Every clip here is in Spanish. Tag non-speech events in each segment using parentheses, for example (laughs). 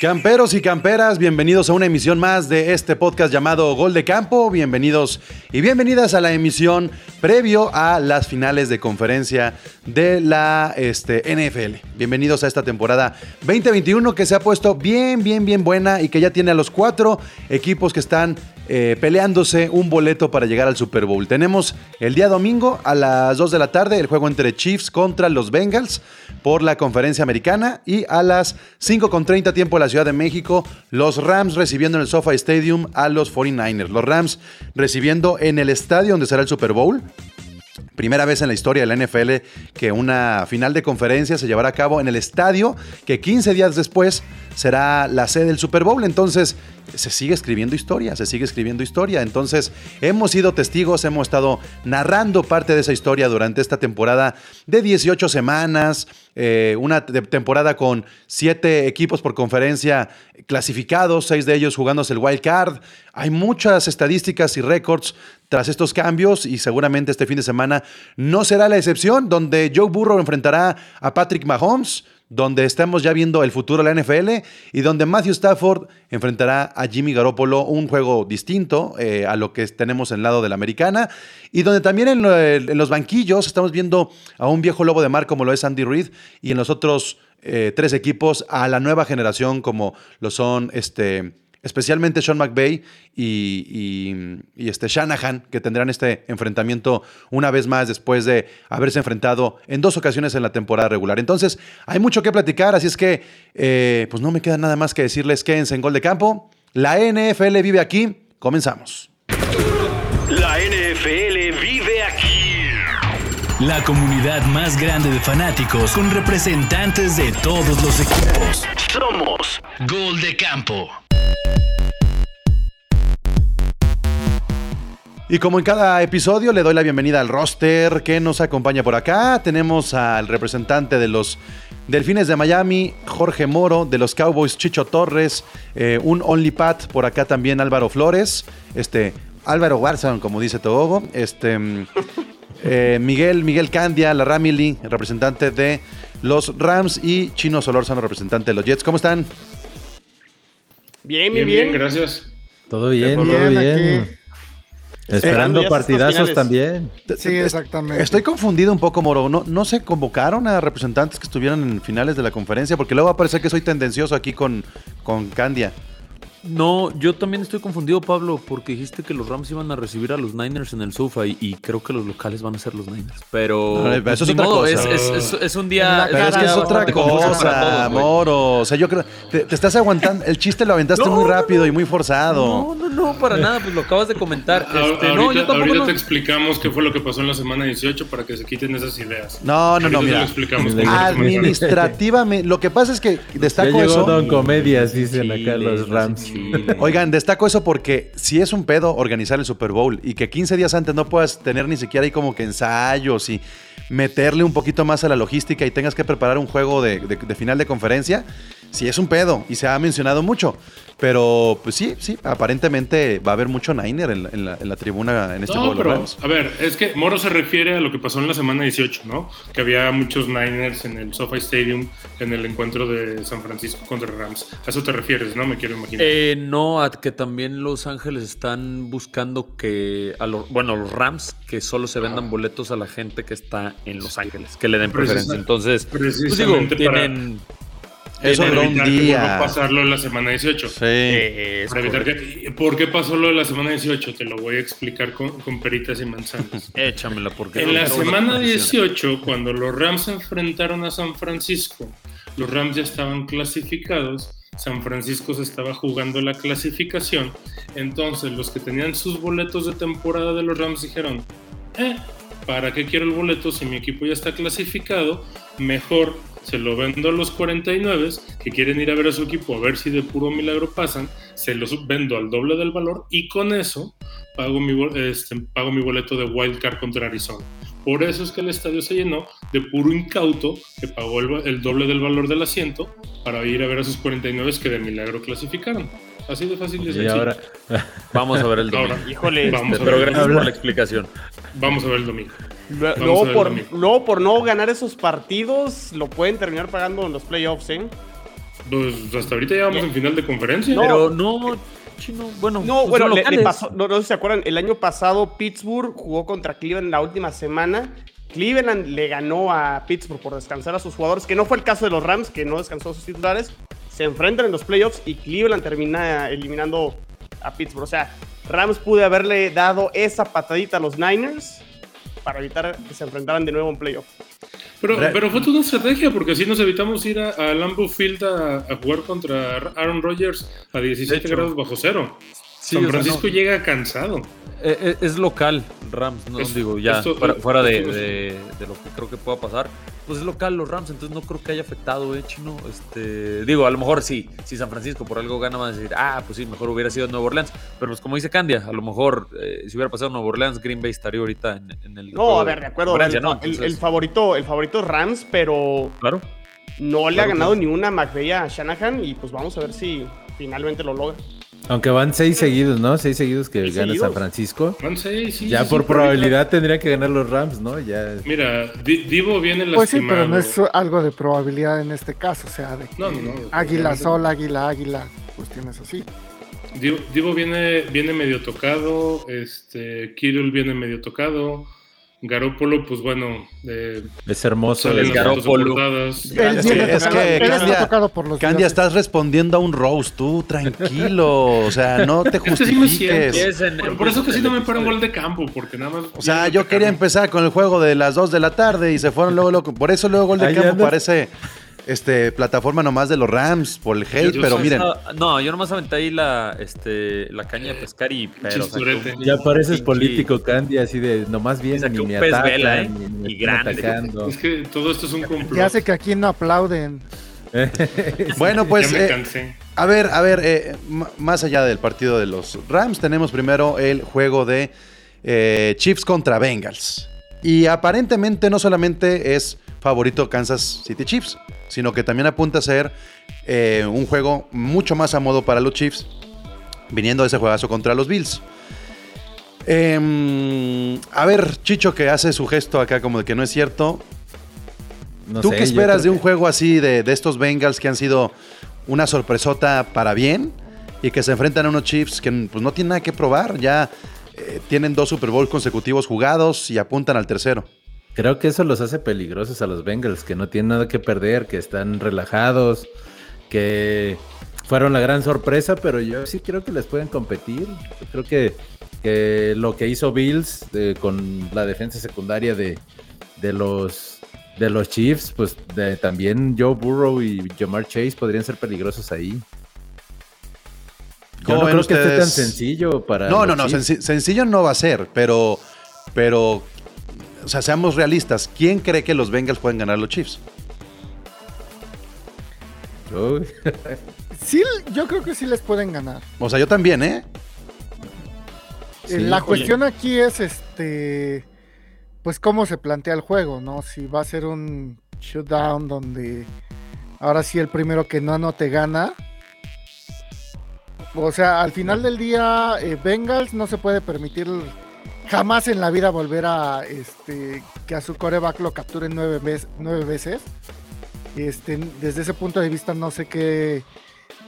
Camperos y camperas, bienvenidos a una emisión más de este podcast llamado Gol de Campo. Bienvenidos y bienvenidas a la emisión previo a las finales de conferencia de la este, NFL. Bienvenidos a esta temporada 2021 que se ha puesto bien, bien, bien buena y que ya tiene a los cuatro equipos que están eh, peleándose un boleto para llegar al Super Bowl. Tenemos el día domingo a las 2 de la tarde el juego entre Chiefs contra los Bengals por la conferencia americana y a las 5.30 tiempo de la Ciudad de México los Rams recibiendo en el SoFi Stadium a los 49ers. Los Rams recibiendo en el estadio donde será el Super Bowl Primera vez en la historia de la NFL que una final de conferencia se llevará a cabo en el estadio que 15 días después será la sede del Super Bowl. Entonces, se sigue escribiendo historia, se sigue escribiendo historia. Entonces, hemos sido testigos, hemos estado narrando parte de esa historia durante esta temporada de 18 semanas, eh, una temporada con siete equipos por conferencia clasificados, seis de ellos jugándose el wild card. Hay muchas estadísticas y récords tras estos cambios y seguramente este fin de semana no será la excepción, donde Joe Burrow enfrentará a Patrick Mahomes donde estamos ya viendo el futuro de la NFL y donde Matthew Stafford enfrentará a Jimmy Garoppolo, un juego distinto eh, a lo que tenemos en el lado de la americana, y donde también en, los banquillos estamos viendo a un viejo lobo de mar como lo es Andy Reid y en los otros eh, tres equipos a la nueva generación como lo son este, especialmente Sean McVay y, este Shanahan, que tendrán este enfrentamiento una vez más después de haberse enfrentado en dos ocasiones en la temporada regular. Entonces, hay mucho que platicar, así es que, eh, pues no me queda nada más que decirles que en gol de campo. La NFL vive aquí. Comenzamos. La NFL. La comunidad más grande de fanáticos con representantes de todos los equipos. Somos Gol de Campo. Y como en cada episodio, le doy la bienvenida al roster que nos acompaña por acá. Tenemos al representante de los Delfines de Miami, Jorge Moro, de los Cowboys, Chicho Torres, eh, un Only Pat por acá también, Álvaro Flores, este, Álvaro Warzon, como dice Togo, este, eh, Miguel, Miguel Candia, la Ramily, representante de los Rams, y Chino Solórzano, representante de los Jets. ¿Cómo están? Bien, bien, bien. gracias. Todo bien, todo bien. Esperando partidazos también. Sí, exactamente. Estoy confundido un poco, Moro. ¿No, ¿No se convocaron a representantes que estuvieran en finales de la conferencia? Porque luego va a parecer que soy tendencioso aquí con, con Candia. No, yo también estoy confundido, Pablo, porque dijiste que los Rams iban a recibir a los Niners en el sofa y, creo que los locales van a ser los Niners. Pero. eso es otra cosa. Es, un día. Pero es que es otra cosa, Moro. O sea, yo creo. Te, estás aguantando. El chiste lo aventaste muy rápido y muy forzado. No, no, no, para nada. Pues lo acabas de comentar. Este, ahorita, no, yo ahorita te explicamos qué fue lo que pasó en la semana 18 para que se quiten esas ideas. No, no, no, mira. Administrativamente. Lo que pasa es que destaco ya llegó eso. Don Comedias, dicen acá los Rams. Oigan, destaco eso porque si es un pedo organizar el Super Bowl y que 15 días antes no puedas tener ni siquiera ahí como que ensayos y meterle un poquito más a la logística y tengas que preparar un juego de, de final de conferencia, si es un pedo y se ha mencionado mucho. Pero, pues sí, sí, aparentemente va a haber mucho Niner en, la, tribuna en este no, pero, A ver, es que Moro se refiere a lo que pasó en la semana 18, ¿no? Que había muchos Niners en el SoFi Stadium en el encuentro de San Francisco contra Rams. A eso te refieres, ¿no? Me quiero imaginar. Eh, no, a que también Los Ángeles están buscando que, a los, bueno, los Rams, que solo se vendan boletos a la gente que está en Los Ángeles, que le den preferencia. Entonces, pues digo, tienen... Eso duró un día. Pasarlo en la semana 18. Sí. para evitar que, ¿Por qué pasó lo de la semana 18? Te lo voy a explicar con, con peritas y manzanas. (laughs) Échamela, porque. En la semana 18, cuando los Rams se enfrentaron a San Francisco, los Rams ya estaban clasificados. San Francisco se estaba jugando la clasificación. Entonces, los que tenían sus boletos de temporada de los Rams dijeron: eh, ¿para qué quiero el boleto si mi equipo ya está clasificado? Mejor se lo vendo a los 49 que quieren ir a ver a su equipo a ver si de puro milagro pasan, se los vendo al doble del valor y con eso pago mi, este, pago mi boleto de wildcard contra Arizona. Por eso es que el estadio se llenó de puro incauto que pagó el, doble del valor del asiento para ir a ver a sus 49 que de milagro clasificaron. Así de fácil y ahora (laughs) vamos a ver el domingo. Híjole, vamos pero gracias por la explicación. Vamos a ver el domingo. Luego por, por no ganar esos partidos, lo pueden terminar pagando en los playoffs, ¿eh? Pues hasta ahorita ya vamos en final de conferencia. Pero no, chino, bueno. No, bueno, le, pasó, no, no sé si se acuerdan, el año pasado Pittsburgh jugó contra Cleveland en la última semana. Cleveland le ganó a Pittsburgh por descansar a sus jugadores, que no fue el caso de los Rams, que no descansó a sus titulares. Se enfrentan en los playoffs y Cleveland termina eliminando a Pittsburgh. O sea, Rams pude haberle dado esa patadita a los Niners para evitar que se enfrentaran de nuevo en playoff. Pero, pero fue toda una estrategia, porque así nos evitamos ir a, Lambeau Field a, jugar contra Aaron Rodgers a 17 grados bajo cero. San Francisco llega cansado. Eh, eh, es, local, Rams, no digo, ya fuera, de, lo que creo que pueda pasar. Pues es local los Rams, entonces no creo que haya afectado, eh, chino. Este, digo, a lo mejor sí, si San Francisco por algo gana, van a decir, ah, pues sí, mejor hubiera sido Nuevo Orleans. Pero pues como dice Candia, a lo mejor eh, si hubiera pasado Nuevo Orleans, Green Bay estaría ahorita en, el. No, a ver, de acuerdo. el, favorito, el favorito es Rams, pero. Claro. No le ha ganado ni una McVeigh a Shanahan y pues vamos a ver si finalmente lo logra. Aunque van seis seguidos, ¿no? Seis seguidos que gana San Francisco. Van seis, sí. Ya por probabilidad tendría que ganar los Rams, ¿no? Ya. Mira, Divo viene lastimado. Pues sí, pero no es algo de probabilidad en este caso, o sea, de no, no, águila sol, águila, águila, cuestiones así. Divo, viene, viene medio tocado, este, Kirill viene medio tocado. Garópolo, pues bueno. es hermoso el Garópolo. Es que, es que Candia, estás respondiendo a un Rose, tú, tranquilo. O sea, no te (laughs) justifiques. por, eso que sí no me un gol de campo, porque nada más. O sea, yo quería empezar con el juego de las 2 de la tarde y se fueron luego, luego. Por eso luego gol de campo parece este, plataforma nomás de los Rams por el hate, pero miren. No, yo nomás aventé ahí la, este, la caña de pescar y pero, Ya pareces político, Candy, así de nomás bien ni me vela, ¿eh? y grande. Es que todo esto es un complot. Ya sé que aquí no aplauden. (laughs) bueno, pues. Eh, a ver, a ver, eh, más allá del partido de los Rams, tenemos primero el juego de eh, Chiefs contra Bengals. Y aparentemente no solamente es favorito Kansas City Chiefs, sino que también apunta a ser eh, un juego mucho más a modo para los Chiefs, viniendo de ese juegazo contra los Bills. Em, a ver, Chicho, que hace su gesto acá como de que no es cierto. ¿Tú qué esperas de un juego así de, estos Bengals que han sido una sorpresota para bien y que se enfrentan a unos Chiefs que pues, no tienen nada que probar? Ya eh, tienen dos Super Bowls consecutivos jugados y apuntan al tercero. Creo que eso los hace peligrosos a los Bengals, que no tienen nada que perder, que están relajados, que fueron la gran sorpresa, pero yo sí creo que les pueden competir. creo que, lo que hizo Bills eh, con la defensa secundaria de, los de los Chiefs, pues también Joe Burrow y Jamar Chase podrían ser peligrosos ahí. Yo no creo que esté tan sencillo para. No, no, no, sencillo no va a ser, pero, pero o sea, seamos realistas. ¿Quién cree que los Bengals pueden ganar los Chiefs? (laughs) sí, yo creo que sí les pueden ganar. O sea, yo también, ¿eh? eh la cuestión aquí es este pues cómo se plantea el juego, ¿no? Si va a ser un shutdown donde ahora sí el primero que no anote gana. O sea, al final del día, eh, Bengals no se puede permitir jamás en la vida volver a este, que a su coreback lo capturen nueve, veces. Este, desde ese punto de vista no sé qué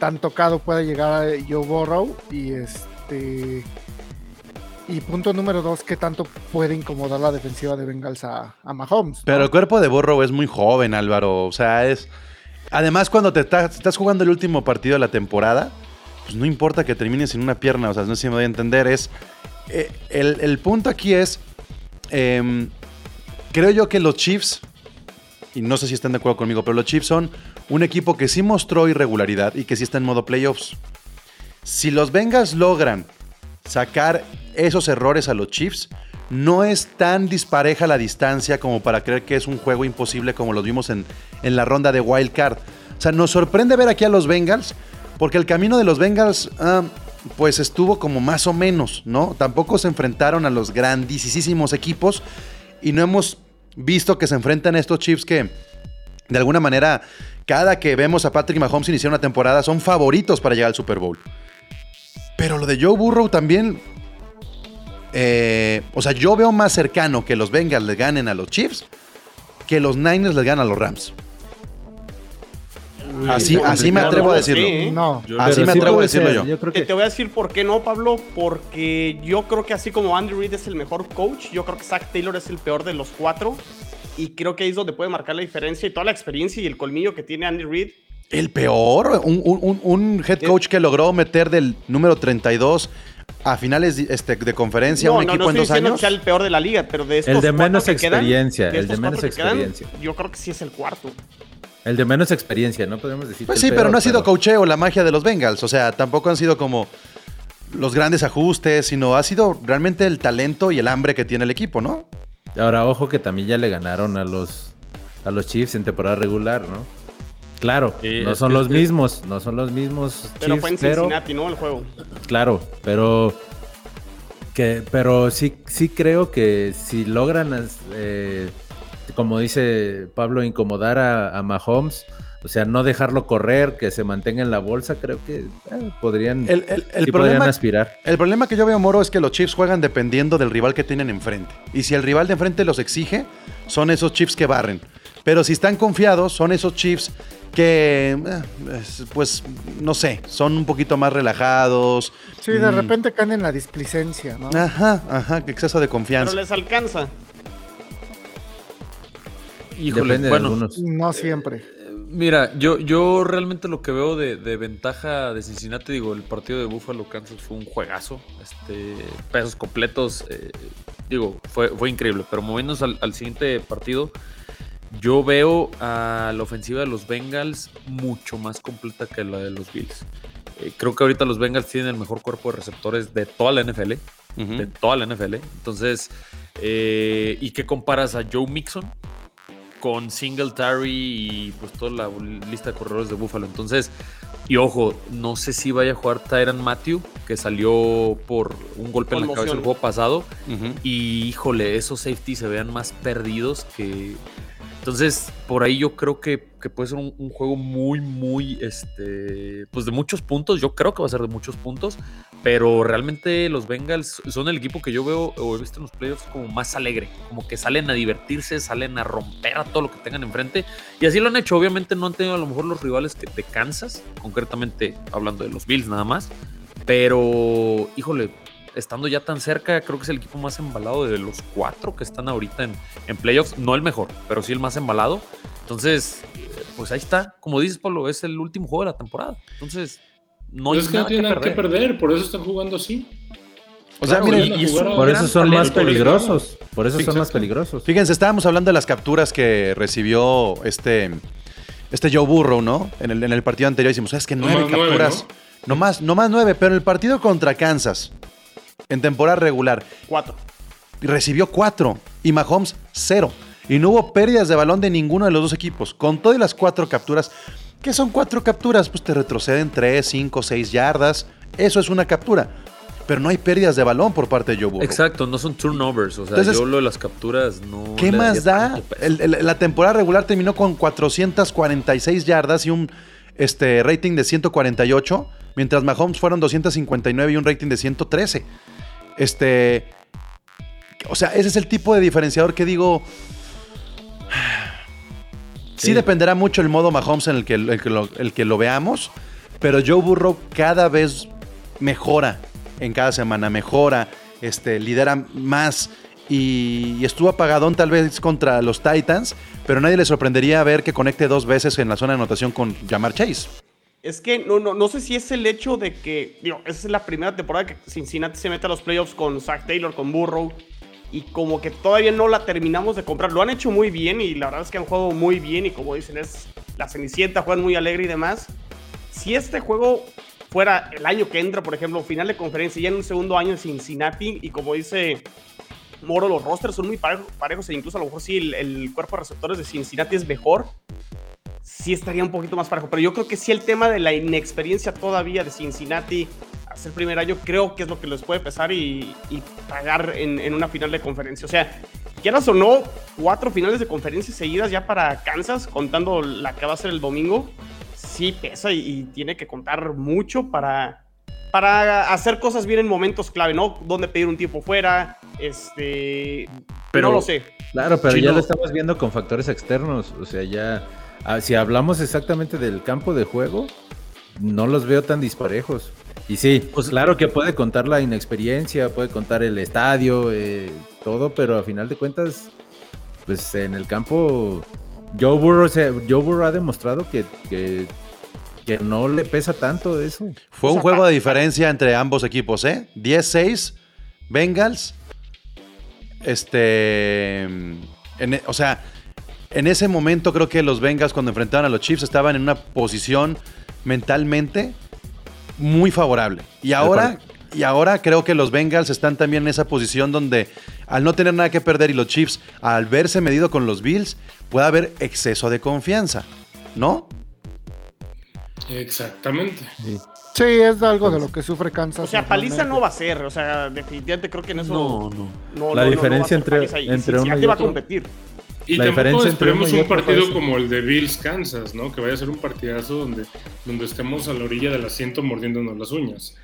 tan tocado puede llegar a Joe Burrow y este y punto número dos, qué tanto puede incomodar la defensiva de Bengals a, Mahomes. Pero el cuerpo de Burrow es muy joven, Álvaro. O sea, es. Además, cuando te estás, jugando el último partido de la temporada, pues no importa que termines sin una pierna. O sea, no sé si me voy a entender. Es eh, el, punto aquí es, em, creo yo que los Chiefs, y no sé si están de acuerdo conmigo, pero los Chiefs son un equipo que sí mostró irregularidad y que sí está en modo playoffs. Si los Bengals logran sacar esos errores a los Chiefs, no es tan dispareja la distancia como para creer que es un juego imposible como lo vimos en, en la ronda de Wild Card. O sea, nos sorprende ver aquí a los Bengals, porque el camino de los Bengals ah, pues estuvo como más o menos, ¿no? Tampoco se enfrentaron a los grandísimos equipos y no hemos visto que se enfrentan a estos Chiefs que, de alguna manera, cada que vemos a Patrick Mahomes iniciar una temporada son favoritos para llegar al Super Bowl. Pero lo de Joe Burrow también. Eh, o sea, yo veo más cercano que los Bengals le ganen a los Chiefs que los Niners les ganen a los Rams. Así, así me atrevo a decirlo. Sí, ¿eh? No. Yo- Así me sí atrevo a decirlo ser, yo. Yo creo Te, que te voy a decir por qué no, Pablo, porque yo creo que así como Andy Reid es el mejor coach, yo creo que Zach Taylor es el peor de los cuatro. Y creo que ahí es donde puede marcar la diferencia y toda la experiencia y el colmillo que tiene Andy Reid. El peor, un, un- un- head coach que logró meter del número 32 a finales de, este, de conferencia a No, un no, equipo no en dos años. que sea el peor de la liga, pero de estos El de menos que quedan, experiencia, el de menos que quedan, experiencia. yo creo que sí es el cuarto. El de menos experiencia, no podemos decir. Pues sí, pero no ha sido coacheo la magia de los Bengals. O sea, tampoco han sido como los grandes ajustes, sino ha sido realmente el talento y el hambre que tiene el equipo, ¿no? Ahora, ojo que también ya le ganaron a los, a los Chiefs en temporada regular, ¿no? Claro, Sí, no son que los mismos, no son los mismos Pero Chiefs, fue en pero, Cincinnati, ¿no? El juego. claro, pero que, pero sí, sí creo que si logran, eh, como dice Pablo, incomodar a, a Mahomes, o sea, no dejarlo correr, que se mantenga en la bolsa, creo que eh, podrían, El, el- el sí podrían problema, aspirar. el problema que yo veo, Moro, es que los Chiefs juegan dependiendo del rival que tienen enfrente. Y si el rival de enfrente los exige, son esos Chiefs que barren. Pero si están confiados, son esos Chiefs que, eh, es- pues, no sé, son un poquito más relajados. Sí, de Mm. repente caen en la displicencia, ¿no? Ajá, ajá, que exceso de Pero confianza. les alcanza. Híjole, Depende de bueno, algunos. No siempre. Mira, yo, yo realmente lo que veo de, de ventaja de Cincinnati, digo, el partido de Buffalo Kansas fue un juegazo. Este, pesos completos, eh, digo, fue, fue increíble. Pero moviéndonos al, al siguiente partido, yo veo a la ofensiva de los Bengals mucho más completa que la de los Bills. Eh, creo que ahorita los Bengals tienen el mejor cuerpo de receptores de toda la NFL. De toda la NFL. Entonces, eh, ¿y qué comparas a Joe Mixon? Con Singletary y pues toda la lista de corredores de Buffalo. Entonces, y ojo, no sé si vaya a jugar Tyran Matthew, que salió por un golpe en la cabeza el juego pasado. Y híjole, esos safety se vean más perdidos que. Entonces, por ahí yo creo que, que puede ser un, juego muy, muy, este, pues de muchos puntos. Yo creo que va a ser de muchos puntos, pero realmente los Bengals son el equipo que yo veo o he visto en los playoffs como más alegre, como que salen a divertirse, salen a romper a todo lo que tengan enfrente. Y así lo han hecho. Obviamente no han tenido a lo mejor los rivales que de Kansas, concretamente hablando de los Bills nada más. Pero, híjole, estando ya tan cerca, creo que es el equipo más embalado de los cuatro que están ahorita en, en playoffs. No el mejor, pero sí el más embalado. Entonces, pues ahí está. Como dices, Pablo, es el último juego de la temporada. Entonces, no hay Pues es que no nada tienen que nada que perder. perder, por eso están jugando así. O sea, Claro, miren, y- y es un Por eso son más peligrosos. Por eso son más peligrosos. Fíjense, estábamos hablando de las capturas que recibió este, este Joe Burrow, ¿no? En el, en el partido anterior hicimos, es que nueve nueve, capturas. ¿no? más, no más nueve, pero el partido contra Kansas, en temporada regular, Cuatro. recibió cuatro y Mahomes cero. Y no hubo pérdidas de balón de ninguno de los dos equipos. Con todas las cuatro capturas, ¿qué son cuatro capturas? Pues te retroceden tres, cinco, seis yardas. Eso es una captura. Pero no hay pérdidas de balón por parte de Joe Burrow. Exacto, no son turnovers. O sea, Entonces, yo lo de las capturas no. ¿Qué más da? El- el- la temporada regular terminó con 446 yardas y un este, rating de 148, mientras Mahomes fueron 259 y un rating de 113. Este, o sea, ese es el tipo de diferenciador que digo. (sighs) Sí, Sí. dependerá mucho el modo Mahomes en el que, el que lo, el que lo veamos, pero Joe Burrow cada vez mejora en cada semana, mejora, este, lidera más y, y estuvo apagadón tal vez contra los Titans, pero nadie le sorprendería ver que conecte dos veces en la zona de anotación con Jamar Chase. Es que no, no, no sé si es el hecho de que, esa es la primera temporada que Cincinnati se mete a los playoffs con Zach Taylor, con Burrow, y como que todavía no la terminamos de comprar. Lo han hecho muy bien y la verdad es que han jugado muy bien y como dicen es la Cenicienta, juegan muy alegre y demás. Si este juego fuera el año que entra, por ejemplo, final de conferencia, ya en un segundo año en Cincinnati, y como dice Moro, los rosters son muy parejo- parejos e incluso a lo mejor sí el, el cuerpo de receptores de Cincinnati es mejor, sí estaría un poquito más parejo. Pero yo creo que sí el tema de la inexperiencia todavía de Cincinnati hacer el primer año, creo que es lo que les puede pesar y, y pagar en, en una final de conferencia. O sea, quieras o no, cuatro finales de conferencia seguidas ya para Kansas, contando la que va a ser el domingo, sí pesa y, y tiene que contar mucho para, para hacer cosas bien en momentos clave, ¿no? Donde pedir un tiempo fuera, este... Pero- no lo sé. Claro, pero Chino- ya lo estamos viendo con factores externos. O sea, ya si hablamos exactamente del campo de juego, no los veo tan disparejos. Y sí, pues claro que puede contar la inexperiencia, puede contar el estadio, eh, todo, pero a final de cuentas, pues en el campo, Joe Burrow, Joe Burrow ha demostrado que, que, que, no le pesa tanto eso. Fue un juego de diferencia entre ambos equipos, ¿eh? 10-6, Bengals. Este. En, o sea, en ese momento creo que los Bengals cuando enfrentaban a los Chiefs estaban en una posición mentalmente muy favorable. Y ahora, y ahora creo que los Bengals están también en esa posición donde al no tener nada que perder y los Chiefs al verse medido con los Bills puede haber exceso de confianza, ¿no? Exactamente. Sí. es algo de lo que sufre Kansas. O sea, paliza no va a ser, o sea, definitivamente creo que en eso no, no. la diferencia entre, entre uno y va a competir. Y la tampoco esperemos un partido como el de Bills Kansas, ¿no? Que vaya a ser un partidazo donde, donde estemos a la orilla del asiento mordiéndonos las uñas.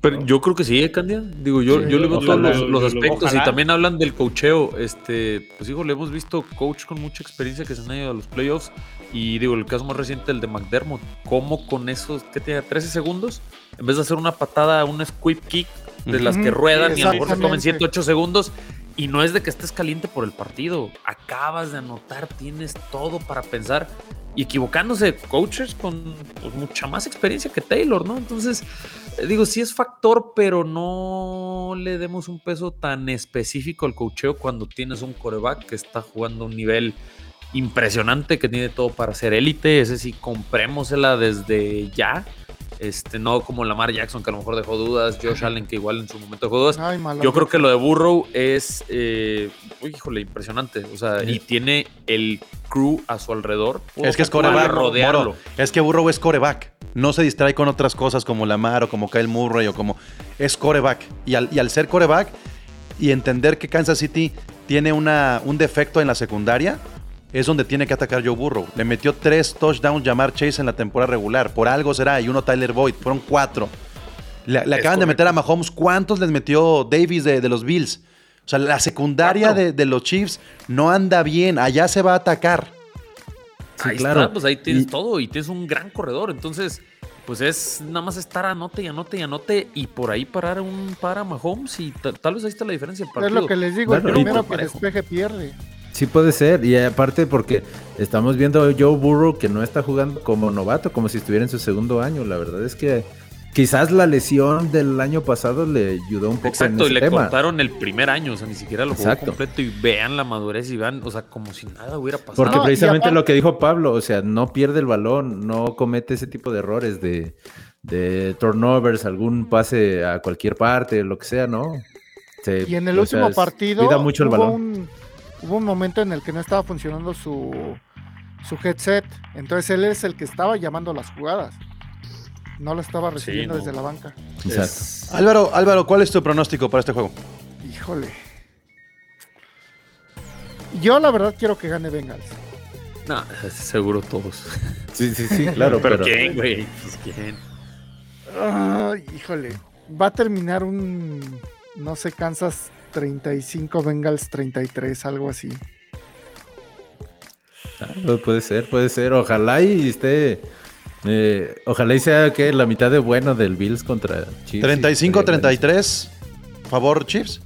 Pero yo creo que sí, ¿eh, Candia. Digo, yo, yo le veo todos los, aspectos y también hablan del coacheo. Este, pues digo, le hemos visto coach con mucha experiencia que se han ido a los playoffs. Y digo, el caso más reciente, el de McDermott, ¿cómo con esos, qué tiene, 13 segundos? En vez de hacer una patada, un squib kick de las que ruedan y a lo mejor se tomen 7, 8 segundos, y no es de que estés caliente por el partido. Acabas de anotar, tienes todo para pensar. Y equivocándose coaches con pues, mucha más experiencia que Taylor, ¿no? Entonces, eh, digo, sí es factor, pero no le demos un peso tan específico al coacheo cuando tienes un coreback que está jugando un nivel impresionante, que tiene todo para ser élite. Ese sí, comprémosela desde ya este, no como Lamar Jackson, que a lo mejor dejó dudas, Josh Allen, que igual en su momento dejó dudas. Yo creo que lo de Burrow es, eh, uy, híjole, impresionante. O sea, y tiene el crew a su alrededor. Es que es coreback. Rodearlo. es que Burrow es coreback. No se distrae con otras cosas como Lamar o como Kyle Murray o como. Es coreback. Y al, y al ser coreback y entender que Kansas City tiene una, un defecto en la secundaria, es donde tiene que atacar Joe Burrow. Le metió tres touchdowns llamar Chase en la temporada regular. Por algo será. Y uno Tyler Boyd. Fueron cuatro. Le, acaban de meter a Mahomes. ¿Cuántos les metió Davis de, los Bills? O sea, la secundaria de, los Chiefs no anda bien. Allá se va a atacar. ahí claro. Está, pues ahí tienes todo y tienes un gran corredor. Entonces, pues es nada más estar anote y anote y anote y por ahí parar un para Mahomes y tal vez ahí está la diferencia. Es lo que les digo, el primero que despeje pierde. Sí puede ser, y aparte porque estamos viendo a Joe Burrow que no está jugando como novato, como si estuviera en su segundo año. La verdad es que quizás la lesión del año pasado le ayudó un poco. Exacto, y le contaron el primer año, o sea, ni siquiera lo jugó completo y vean la madurez y vean, o sea, como si nada hubiera pasado. Porque precisamente lo que dijo Pablo, o sea, no pierde el balón, no comete ese tipo de errores de, de turnovers, algún pase a cualquier parte, lo que sea, ¿no? y en el último partido cuida mucho el balón hubo un momento en el que no estaba funcionando su, su headset. Entonces él es el que estaba llamando las jugadas. No lo estaba recibiendo desde la banca. Exacto. Álvaro, Álvaro, ¿cuál es tu pronóstico para este juego? Híjole. Yo la verdad quiero que gane Bengals. No, seguro todos. Sí, sí, sí, (laughs) claro. pero, ¿quién, güey? Pues, quién. híjole. Va a terminar un, no sé, Kansas 35, Bengals 33, algo así. Ah, pues puede ser, puede ser. Ojalá y esté. Eh, ojalá y sea que la mitad de bueno del Bills contra Chiefs. 35-33, favor Chiefs.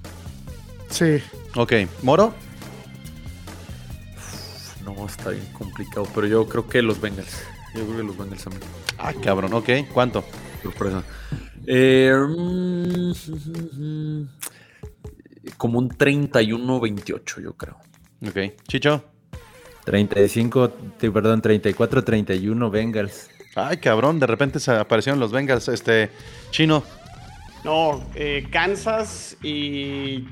Sí. Ok, Moro. No, está bien complicado, pero yo creo que los Bengals. Yo creo que los Bengals también. Ah, cabrón, ok. ¿Cuánto? Sorpresa. Eh, mm, como un 31-28, yo creo. Ok. Chicho. 35, perdón, 34-31 Bengals. Ay, cabrón, de repente se aparecieron los Bengals. Este, Chino. No, eh, Kansas y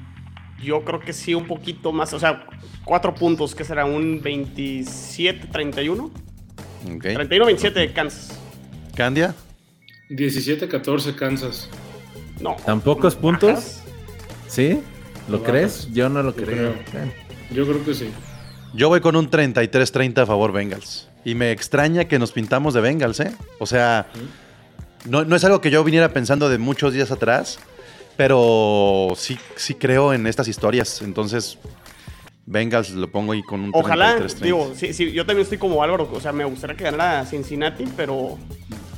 yo creo que sí un poquito más, o sea, cuatro puntos, que será un 27-31. Ok. 31-27 de Kansas. ¿Candia? 17-14 Kansas. No. ¿Tan pocos puntos? ¿Sí? ¿Lo crees? Yo no lo creo. Yo creo que sí. Yo voy con un 33-30 a favor Bengals. Y me extraña que nos pintamos de Bengals, ¿eh? O sea, no, es algo que yo viniera pensando de muchos días atrás, pero sí, sí creo en estas historias. Entonces, Bengals lo pongo ahí con un Ojalá, digo, sí, sí, yo también estoy como Álvaro, o sea, me gustaría que ganara Cincinnati, pero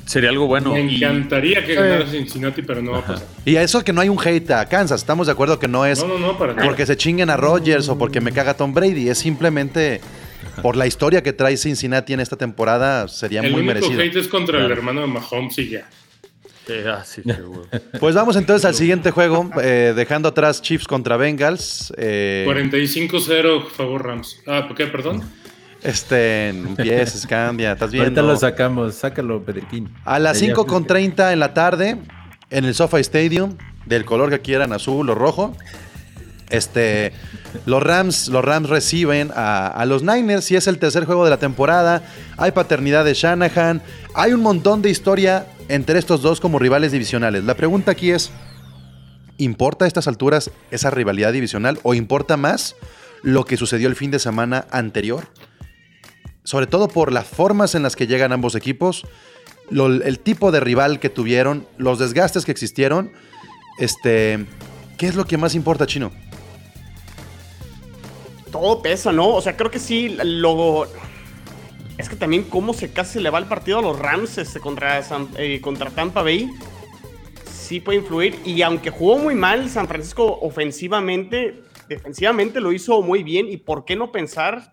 Sería algo bueno. Me encantaría que ganara Cincinnati, pero no va a pasar. Y a eso que no hay un hate a Kansas. Estamos de acuerdo que no es No, no, no, para porque se chinguen a Rodgers o porque me caga Tom Brady. Es simplemente por la historia que trae Cincinnati en esta temporada. Sería El muy único merecido. hate es contra el hermano de Mahomes y ya. ah, sí. Pues vamos entonces al siguiente juego, eh, dejando atrás Chiefs contra Bengals. Eh, 45-0, favor Rams. Ah, ¿por qué? Perdón. Este, empieces, cambia, estás viendo. Ahorita lo sacamos, sácalo, Pedriquín. A las Ya, 5 pues, con 30 en la tarde, en el SoFi Stadium, del color que quieran, azul o rojo. Este, los Rams, los Rams reciben a, a los Niners y es el tercer juego de la temporada. Hay paternidad de Shanahan. Hay un montón de historia entre estos dos como rivales divisionales. La pregunta aquí es, ¿importa a estas alturas esa rivalidad divisional o importa más lo que sucedió el fin de semana anterior? Sobre todo por las formas en las que llegan ambos equipos, el tipo de rival que tuvieron, los desgastes que existieron. Este, ¿qué es lo que más importa, Chino? todo pesa, ¿no? O sea, creo que sí, lo... Es que también cómo se casi le va el partido a los Rams este, contra, eh, contra Tampa Bay. Sí puede influir. Y aunque jugó muy mal San Francisco ofensivamente, defensivamente lo hizo muy bien. ¿Y por qué no pensar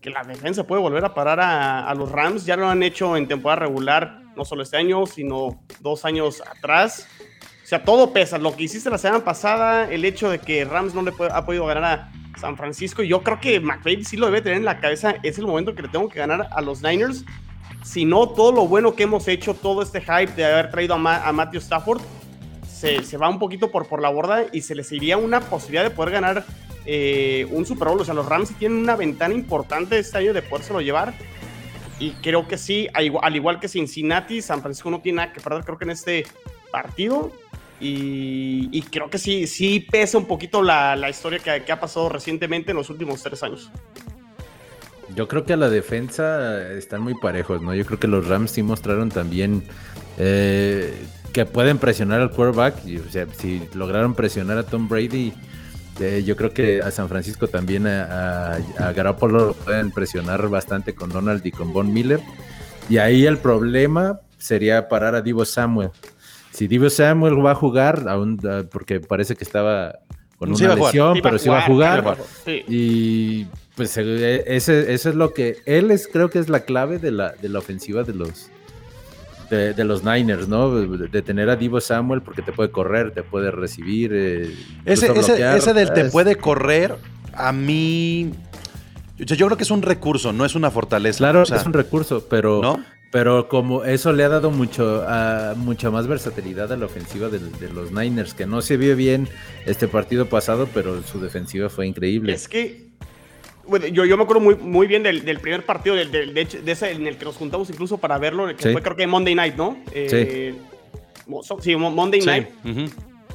que la defensa puede volver a parar a, los Rams? Ya lo han hecho en temporada regular, no solo este año, sino dos años atrás. O sea, todo pesa. Lo que hiciste la semana pasada, el hecho de que Rams no le ha podido ganar a San Francisco, yo creo que McVay sí lo debe tener en la cabeza. Es el momento que le tengo que ganar a los Niners. Si no, todo lo bueno que hemos hecho, todo este hype de haber traído a Matthew Stafford, se, va un poquito por, por la borda y se les iría una posibilidad de poder ganar eh, un Super Bowl. O sea, los Rams tienen una ventana importante este año de podérselo llevar. Y creo que sí, al igual, al igual que Cincinnati, San Francisco no tiene nada que perder, creo que en este partido. Y, creo que sí, sí pesa un poquito la, la historia que, que ha pasado recientemente en los últimos tres años. Yo creo que a la defensa están muy parejos, ¿no? Yo creo que los Rams sí mostraron también eh, que pueden presionar al quarterback. Y, o sea, si lograron presionar a Tom Brady, eh, yo creo que a San Francisco también a, a, a Garoppolo lo pueden presionar bastante con Donald y con Von Miller. Y ahí el problema sería parar a Divo Samuel. Si Divo Samuel va a jugar, aún, ah, porque parece que estaba con Sí una lesión, Sí pero sí va a jugar, jugar. Sí. Y pues eh, ese, eso es lo que él es, creo que es la clave de la, de la ofensiva de los de, de los Niners, ¿no? De, de tener a Divo Samuel porque te puede correr, te puede recibir. eh, Ese, del te puede correr, a mí. Yo, yo creo que es un recurso, no es una fortaleza. Claro, O sea, es un recurso, pero, ¿No? pero como eso le ha dado mucho mucha más versatilidad a la ofensiva de, de los Niners, que no se vio bien este partido pasado, pero su defensiva fue increíble. Es que, yo, yo me acuerdo muy, muy bien del, del primer partido, del, del- de, ese en el que nos juntamos incluso para verlo, que Sí. fue creo que Monday Night, ¿no? Eh, Sí, Mo- Monday Sí. Night,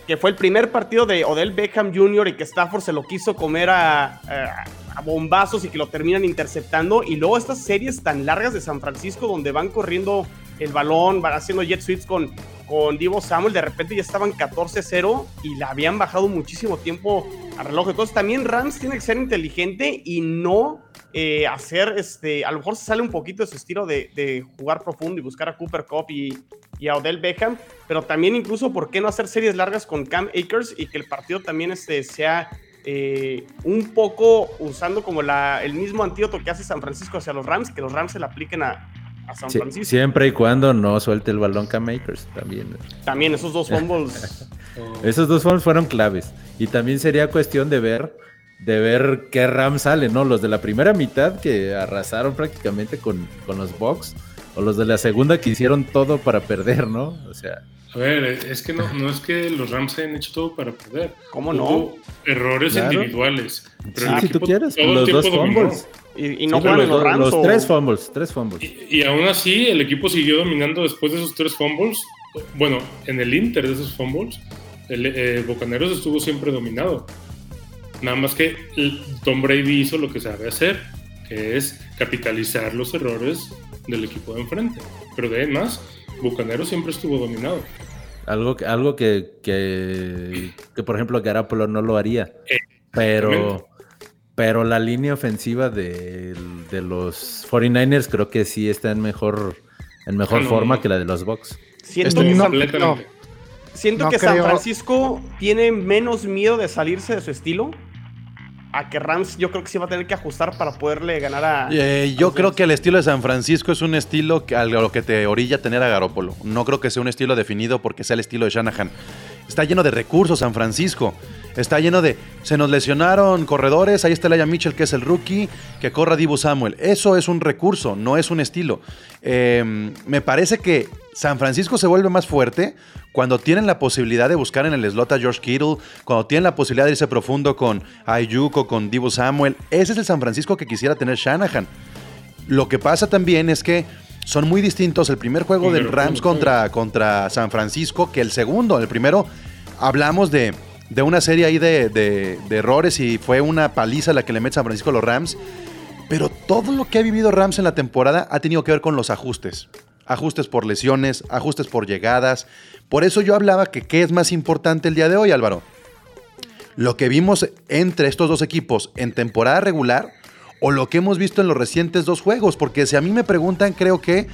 que fue el primer partido de Odell Beckham Jr. y que Stafford se lo quiso comer a, a- a bombazos y que lo terminan interceptando. Y luego estas series tan largas de San Francisco donde van corriendo el balón, van haciendo jet sweeps con, con Divo Samuel, de repente ya estaban 14-0 y la habían bajado muchísimo tiempo al reloj. Entonces también Rams tiene que ser inteligente y no eh, hacer, este, a lo mejor se sale un poquito de su estilo de, jugar profundo y buscar a Cooper Cup y, a Odell Beckham, pero también incluso, ¿por qué no hacer series largas con Cam Akers y que el partido también este, sea eh, un poco usando como la, el mismo antídoto que hace San Francisco hacia los Rams, que los Rams se le apliquen a, a San Sí, Francisco? siempre y cuando no suelte el balón Cam Akers también. También esos dos fumbles. (laughs) Esos dos fumbles fueron claves. Y también sería cuestión de ver, de ver qué Rams sale, ¿no? Los de la primera mitad que arrasaron prácticamente con, con los Bucks, o los de la segunda que hicieron todo para perder, ¿no? O sea, A ver, es que no, no es que los Rams hayan hecho todo para perder. ¿Cómo Hubo no? Errores Claro. individuales. Pero sí, el si tú quieres, los dos dominó. Y, y no Sí, juegan los, en los dos- Rams. los o- tres fumbles, tres fumbles. Y, y aún así, el equipo siguió dominando después de esos tres fumbles. Bueno, en el Inter de esos fumbles, el eh, Bocaneros estuvo siempre dominado. Nada más que el- Tom Brady hizo lo que sabe hacer, que es capitalizar los errores del equipo de enfrente. Pero de más, Bucaneros siempre estuvo dominado. Algo, que- algo que, que, que, por ejemplo, Garapolo no lo haría. Pero, Pero la línea ofensiva de, de los 49ers creo que sí está en mejor, en mejor No, forma no. que la de los Bucks. Siento Estoy que, San, completamente. siento No que San. Francisco tiene menos miedo de salirse de su estilo. A que Rams yo creo que sí va a tener que ajustar para poderle ganar a... Eh, yo creo que el estilo de San Francisco es un estilo que, a lo que te orilla tener a Garópolo. No creo que sea un estilo definido porque sea el estilo de Shanahan. Está lleno de recursos San Francisco. Está lleno de. Se nos lesionaron corredores. Ahí está Laia Mitchell, que es el rookie. Que corra Dibu Samuel. Eso es un recurso, no es un estilo. Eh, me parece que San Francisco se vuelve más fuerte cuando tienen la posibilidad de buscar en el slot a George Kittle. Cuando tienen la posibilidad de irse profundo con Ayuk o con Dibu Samuel. Ese es el San Francisco que quisiera tener Shanahan. Lo que pasa también es que son muy distintos el primer juego del Rams ¿cómo contra, contra San Francisco que el segundo. El primero hablamos de, de una serie ahí de, de- de errores y fue una paliza la que le mete San Francisco a los Rams. Pero todo lo que ha vivido Rams en la temporada ha tenido que ver con los ajustes. Ajustes por lesiones, ajustes por llegadas. Por eso yo hablaba que qué es más importante el día de hoy, Álvaro. Lo que vimos entre estos dos equipos en temporada regular o lo que hemos visto en los recientes dos juegos. Porque si a mí me preguntan, creo que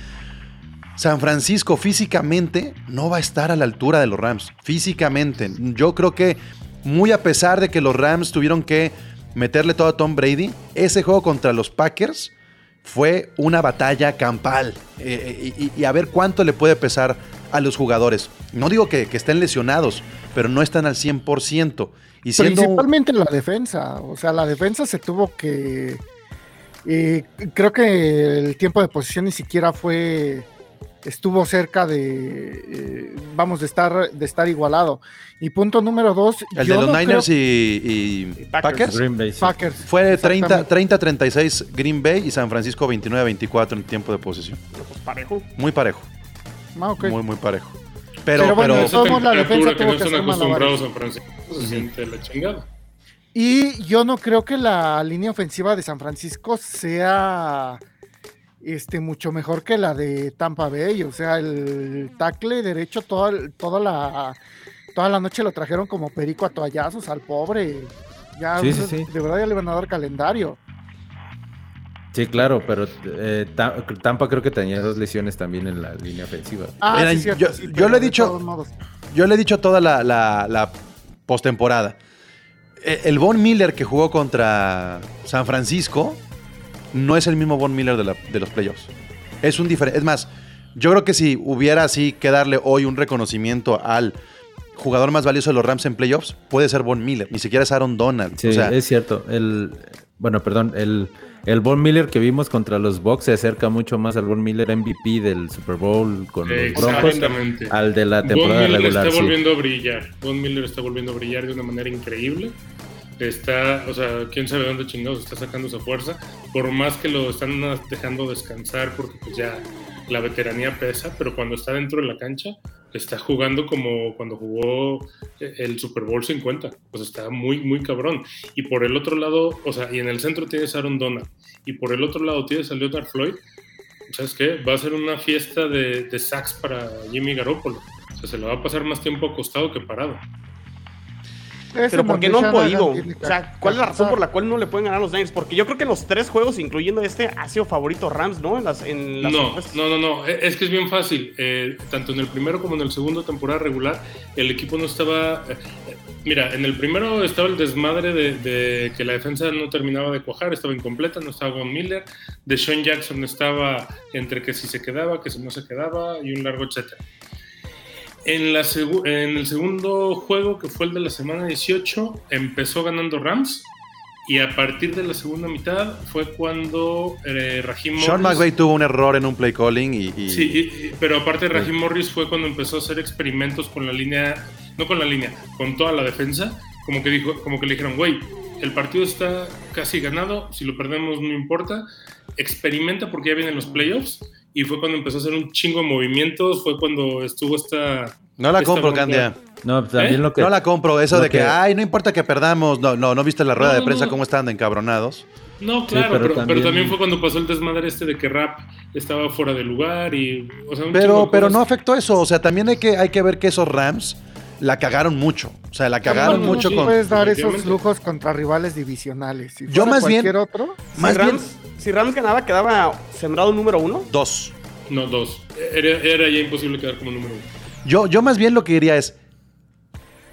San Francisco físicamente no va a estar a la altura de los Rams. Físicamente. Yo creo que muy a pesar de que los Rams tuvieron que meterle todo a Tom Brady, ese juego contra los Packers fue una batalla campal. Eh, y, y a ver cuánto le puede pesar a los jugadores. No digo que, que estén lesionados, pero no están al 100%. Y siendo... Principalmente la defensa. O sea, la defensa se tuvo que. eh, creo que el tiempo de posición ni siquiera fue. Estuvo cerca de. eh, vamos, de estar, de estar igualado. Y punto número dos. El yo de los no Niners creo- y, y Packers. Packers. Green Bay. sí. Packers. Fue 30 Exactamente. 30-36 Green Bay y San Francisco 29-24 en tiempo de posesión. Pues, parejo. Muy parejo. Ah, ok. Muy, muy parejo. Pero, Pero bueno, pero- todos la defensa que no que están acostumbrados a Francisco, se siente la chingada. Y yo no creo que la línea ofensiva de San Francisco sea este, mucho mejor que la de Tampa Bay. O sea, el tackle derecho toda, toda, la, toda la noche lo trajeron como perico a toallazos al pobre. Ya, Sí, o sí, sea, sí. de verdad ya le van a dar calendario. Sí, claro, pero eh, Ta- Tampa creo que tenía dos lesiones también en la línea ofensiva. Ah, Mira, sí, cierto, yo- sí, yo pero le he dicho- yo le he dicho toda la, la, la postemporada. Eh, El Von Miller que jugó contra San Francisco no es el mismo Von Miller de, la- de los playoffs. Es un diferente. Es más, yo creo que si hubiera así que darle hoy un reconocimiento al jugador más valioso de los Rams en playoffs, puede ser Von Miller. Ni siquiera es Aaron Donald. Sí, o sea, es cierto. El, bueno, perdón, el, el Von Miller que vimos contra los Bucks se acerca mucho más al Von Miller MVP del Super Bowl con los Broncos Exactamente. al de la Von temporada Miller regular. está sí. volviendo a brillar. Von Miller está volviendo a brillar de una manera increíble. Está, o sea, quién sabe dónde chingados está sacando esa fuerza. Por más que lo están dejando descansar, porque pues ya la veteranía pesa, pero cuando está dentro de la cancha, está jugando como cuando jugó el Super Bowl 50. Pues está muy, muy cabrón. Y por el otro lado, o sea, y en el centro tienes a Aaron Donald. Y por el otro lado tienes a Leonard Floyd. ¿Sabes qué? Va a ser una fiesta de, de sacks para Jimmy Garoppolo. O sea, se le va a pasar más tiempo acostado que parado. Pero ¿por qué no han podido? O sea, ¿cuál es la razón por la cual no le pueden ganar a los Niners? Porque yo creo que en los tres juegos, incluyendo este, ha sido favorito Rams, ¿no? En las, en las No, encuestas. no, no, no. E- Es que es bien fácil. Eh, tanto en el primero como en el segundo temporada regular, el equipo no estaba. eh, eh, mira, en el primero estaba el desmadre de, de que la defensa no terminaba de cuajar, estaba incompleta, no estaba Von Miller. De Sean Jackson estaba entre que si se quedaba, que si no se quedaba y un largo etcétera. En, la segu- en el segundo juego, que fue el de la semana 18, empezó ganando Rams. Y a partir de la segunda mitad fue cuando eh, Sean Morris- McVay tuvo un error en un play calling y. y- Sí, y- y- pero aparte Raheem Morris fue cuando empezó a hacer experimentos con la línea, no con la línea, con toda la defensa, como que dijo, como que le dijeron, güey, el partido está casi ganado, si lo perdemos no importa, experimenta porque ya vienen los playoffs, y fue cuando empezó a hacer un chingo de movimientos, fue cuando estuvo esta... no la esta compro. Candia. No, también ¿Eh? lo que. No la compro. Eso de que, que- ay, no importa que perdamos. No, no, no viste la rueda No, de prensa no. cómo estaban de encabronados. No, claro, pero pero, pero también- también... fue cuando pasó el desmadre este de que Rap estaba fuera de lugar y... o sea, un chingo Pero, pero no afectó eso. O sea, también hay que, hay que ver que esos Rams la cagaron mucho. O sea, la cagaron No, mucho no con. puedes dar esos lujos contra rivales divisionales. Si Yo más bien- cualquier otro, Más si, bien, Rams, si Rams ganaba, quedaba sembrado número uno. dos. No, dos. Era, era ya imposible quedar como número uno. Yo, yo más bien lo que diría es.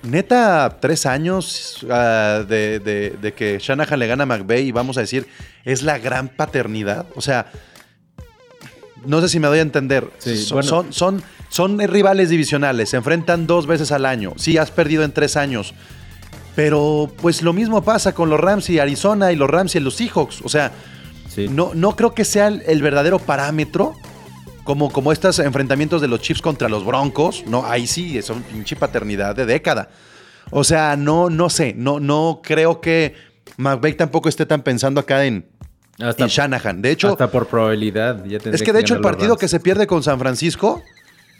Neta, tres años ah, de, de- de que Shanahan le gana a McVay y vamos a decir, es la gran paternidad. O sea, no sé si me doy a entender. Sí, son, bueno. son, son, son rivales divisionales, se enfrentan dos veces al año. Sí, has perdido en tres años. Pero pues lo mismo pasa con los Rams y Arizona y los Rams y los Seahawks. O sea, Sí. no, no creo que sea el, el verdadero parámetro. Como, como estos enfrentamientos de los Chiefs contra los Broncos. No, ahí sí, son pinche paternidad de década. O sea, no, no sé. No, no creo que McVay tampoco esté tan pensando acá en, Hasta, en Shanahan. De hecho, hasta por probabilidad. ya es que de hecho el partido que se pierde con San Francisco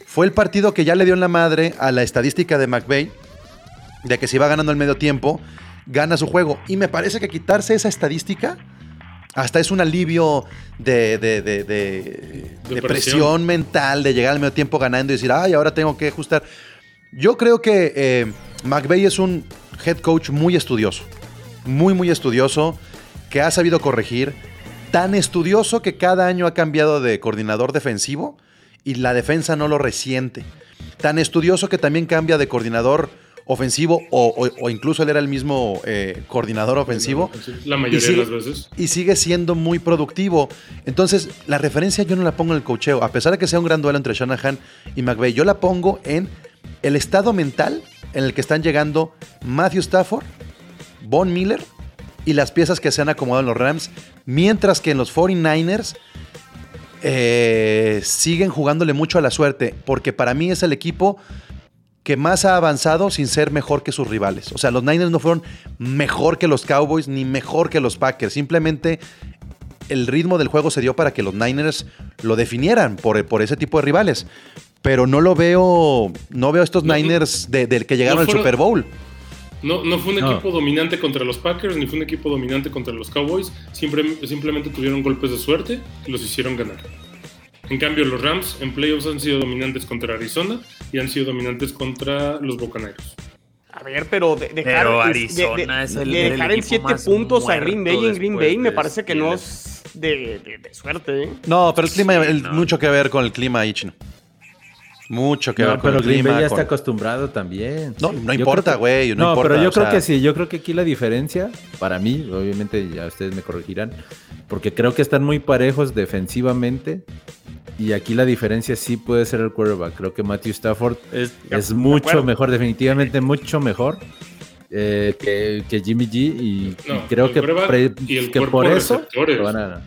fue el partido que ya le dio en la madre a la estadística de McVay de que si iba ganando el medio tiempo, gana su juego. Y me parece que quitarse esa estadística hasta es un alivio de, de- de- de- de presión. mental, de llegar al medio tiempo ganando y decir, ay, ahora tengo que ajustar. Yo creo que eh, McVay es un head coach muy estudioso, muy, muy estudioso, que ha sabido corregir, tan estudioso que cada año ha cambiado de coordinador defensivo y la defensa no lo resiente. Tan estudioso que también cambia de coordinador ofensivo o, o- o incluso él era el mismo eh, coordinador ofensivo La mayoría sigue- de las veces. y sigue siendo muy productivo. Entonces, la referencia yo no la pongo en el cocheo, a pesar de que sea un gran duelo entre Shanahan y McVay, yo la pongo en el estado mental en el que están llegando Matthew Stafford, Von Miller y las piezas que se han acomodado en los Rams, mientras que en los 49ers eh, siguen jugándole mucho a la suerte, porque para mí es el equipo que más ha avanzado sin ser mejor que sus rivales. O sea, los Niners no fueron mejor que los Cowboys ni mejor que los Packers. Simplemente el ritmo del juego se dio para que los Niners lo definieran por, por ese tipo de rivales. Pero no lo veo, no veo estos No, no. Niners de- del que llegaron No al Super Bowl. No, no fue un No. equipo dominante contra los Packers, ni fue un equipo dominante contra los Cowboys. Siempre, simplemente tuvieron golpes de suerte que los hicieron ganar. En cambio, los Rams en playoffs han sido dominantes contra Arizona y han sido dominantes contra los Bucaneros. A ver, pero de, dejar, Pero Arizona de- es el- de el dejar en equipo 7 más puntos a Green Bay en Green Bay me parece que no es de, de- de suerte, ¿eh? No, pero el clima, Sí, el- no. mucho que ver con el clima ahí, chino. Mucho que No, ver con pero el Green clima. Bay ya con- está acostumbrado también. No, no Yo importa, güey, no importa, pero yo creo sea- que sí. Yo creo que aquí la diferencia, para mí, obviamente ya ustedes me corregirán, porque creo que están muy parejos defensivamente. Y aquí la diferencia sí puede ser el quarterback. Creo que Matthew Stafford Es- mucho mejor, definitivamente mucho mejor eh, que, que Jimmy G. Y, y No, creo que, pre- y que por eso lo van a-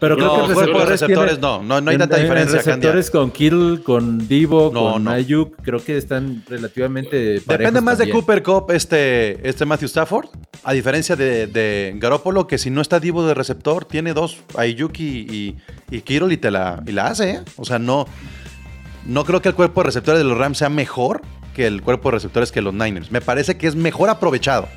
Pero No, creo que el cuerpo de receptores tiene- no, no, no hay en- tanta en diferencia, receptores con Kittle, con Divo, No, con no. Ayuk, creo que están relativamente Depende más de. Cooper Cup este, este Matthew Stafford, a diferencia de, de Garoppolo, que si no está Divo de receptor, tiene dos, Ayuki y, y Kittle y, te la, y la hace, ¿eh? O sea, no, no creo que el cuerpo de receptores de los Rams sea mejor que el cuerpo de receptores que los Niners. Me parece que es mejor aprovechado.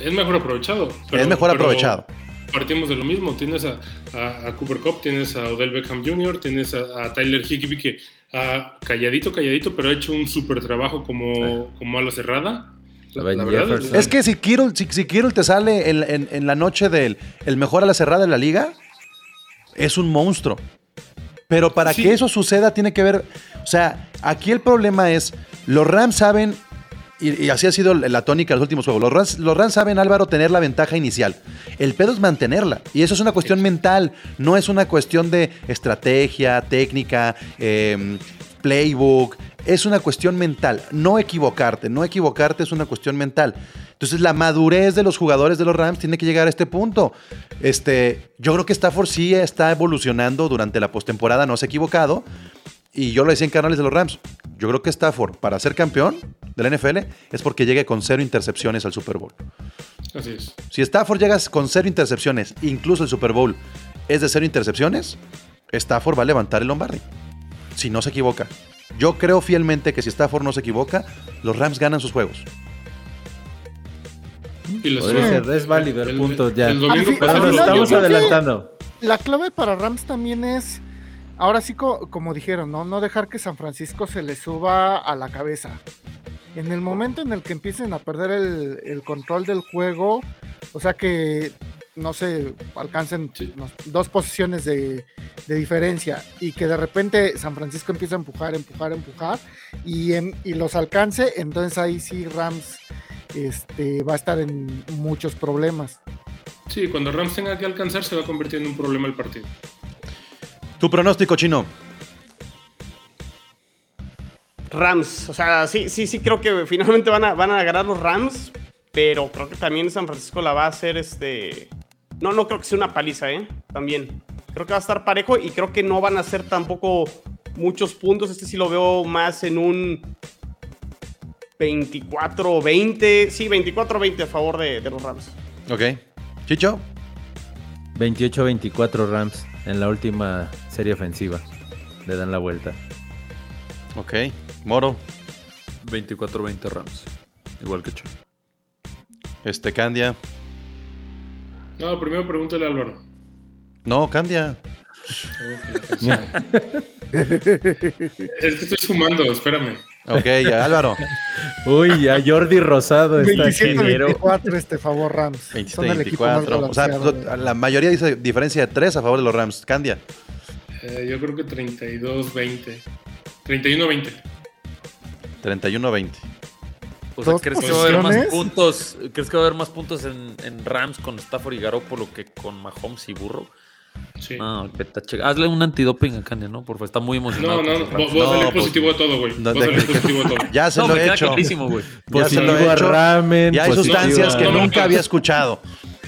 Es mejor aprovechado. Es mejor aprovechado. Partimos de lo mismo. Tienes a, a- a Cooper Cup, tienes a Odell Beckham Jr., tienes a, a Tyler Higby que ha calladito, calladito, pero ha hecho un súper trabajo como, como ala cerrada. La Van Jefferson. Es que si Kittle, si, si Kittle te sale en, en- en la noche del el mejor a la cerrada de la liga, es un monstruo. Pero para Sí. que eso suceda tiene que ver, o sea, aquí el problema es, los Rams saben, y, así ha sido la tónica de los últimos juegos, los Rams, los Rams saben, Álvaro, tener la ventaja inicial. El pedo es mantenerla. Y eso es una cuestión mental, no es una cuestión de estrategia, técnica, em, playbook. Es una cuestión mental. No equivocarte, no equivocarte es una cuestión mental. Entonces la madurez de los jugadores de los Rams tiene que llegar a este punto. Este, yo creo que Stafford sí está evolucionando durante la postemporada, no se ha equivocado. Y yo lo decía en canales de los Rams. Yo creo que Stafford, para ser campeón de la NFL, es porque llegue con cero intercepciones al Super Bowl. Así es. Si Stafford llega con cero intercepciones, incluso el Super Bowl es de cero intercepciones, Stafford va a levantar el Lombardi. Si no se equivoca. Yo creo fielmente que si Stafford no se equivoca, los Rams ganan sus juegos. Y ser, es válido el punto ya. El domingo Pero nos estamos adelantando. La clave para Rams también es, ahora sí, co- como dijeron, ¿no? No dejar que San Francisco se le suba a la cabeza. En el momento en el que empiecen a perder el, el control del juego, o sea que no sé, alcancen dos posiciones de, de diferencia y que de repente San Francisco empieza a empujar, empujar, empujar y, en- y los alcance, entonces ahí sí Rams este, va a estar en muchos problemas. Sí, cuando Rams tenga que alcanzar se va a convertir en un problema el partido. Tu pronóstico chino. Rams, o sea, sí, sí, sí creo que finalmente van a, van a ganar los Rams, pero creo que también San Francisco la va a hacer este... No, no creo que sea una paliza, ¿eh? También. Creo que va a estar parejo y creo que no van a ser tampoco muchos puntos. Este sí lo veo más en un 24-20. Sí, 24-20 a favor de, de los Rams. Ok. Chicho. 28-24 Rams en la última serie ofensiva. Le dan la vuelta. Ok. Moro. 24-20 Rams. Igual que Cho. Este, Candia. No, primero pregúntale a Álvaro. No, Candia. Es que estoy sumando, espérame. Ok, Álvaro. Uy, ya Jordi Rosado está ingeniero. 27-24 este favor Rams. Son el equipo más 24. O sea, balanceado. la mayoría dice diferencia de 3 a favor de los Rams. Candia. Eh, yo creo que 32-20. 31-20. 31-20. O sea, Dos ¿crees que va a haber más puntos? ¿Crees que va a haber más puntos en, en Rams con Stafford y Garoppolo que con Mahomes y Burro? Sí. No, vete a che- Hazle un antidoping a Candia, ¿no? Porque está muy emocionado. No, no, a salir No, pues, positivo a todo, güey. no, positivo a todo. (laughs) Ya se No, lo he hecho. Ya se lo Positivo he a hecho. ramen. Y hay positivo sustancias que nunca no. había escuchado.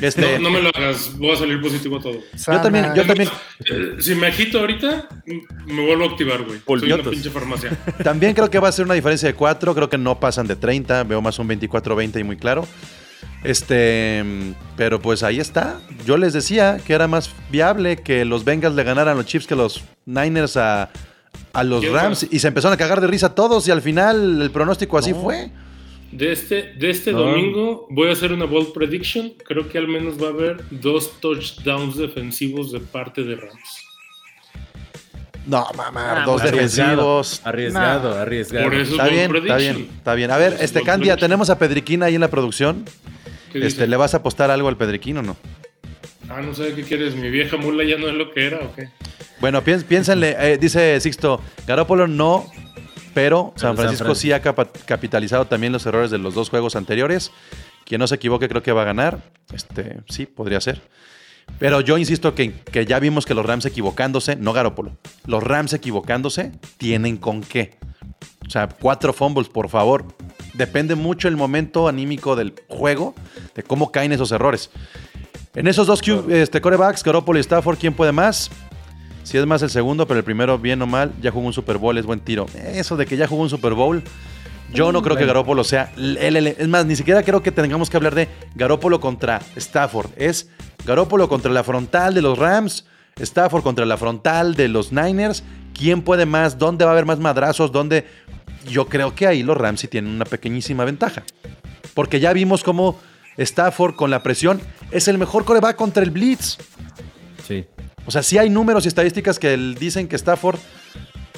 Este, No, no me lo hagas, voy a salir positivo a todo. yo también, yo también, Eh, Si me agito ahorita, me vuelvo a activar, güey. Soy una pinche farmacia. (laughs) también creo que va a ser una diferencia de 4. Creo que no pasan de 30. Veo más un 24-20 y muy claro. Este, pero pues ahí está. Yo les decía que era más viable que los Bengals le ganaran los Chiefs que los Niners a, a los ¿Qué Rams. más? Y se empezaron a cagar de risa todos. Y al final el pronóstico así fue. De este, de este domingo voy a hacer una bold prediction. Creo que al menos va a haber dos touchdowns defensivos de parte de Rams. No, mamá, Ah, dos defensivos. Arriesgado, arriesgado. Por eso Está bold bien, está bien, está bien. A ver, este Candia, prediction. tenemos a Pedriquín ahí en la producción. ¿Qué Este, dice? ¿Le vas a apostar algo al Pedriquín o no? Ah, no sé qué quieres. Mi vieja mula ya no es lo que era o qué. Bueno, piens- piénsenle, eh, dice Sixto, Garópolo no, pero San San Francisco Fran. sí ha capitalizado también los errores de los dos juegos anteriores. Quien no se equivoque creo que va a ganar. Este, sí, podría ser. Pero yo insisto que, que ya vimos que los Rams equivocándose, no Garópolo, los Rams equivocándose tienen con qué. O sea, cuatro fumbles, por favor. Depende mucho el momento anímico del juego, de cómo caen esos errores. En esos dos este, corebacks, Garoppolo y Stafford, ¿quién puede más? Si es más el segundo, pero el primero, bien o mal, ya jugó un Super Bowl, es buen tiro. Eso de que ya jugó un Super Bowl, yo no creo que Garoppolo sea. el- es más, ni siquiera creo que tengamos que hablar de Garoppolo contra Stafford. Es Garoppolo contra la frontal de los Rams, Stafford contra la frontal de los Niners. ¿Quién puede más? ¿Dónde va a haber más madrazos? ¿Dónde? Yo creo que ahí los Rams sí tienen una pequeñísima ventaja. Porque ya vimos cómo Stafford con la presión es el mejor coreback contra el Blitz. Sí. O sea, sí hay números y estadísticas que dicen que Stafford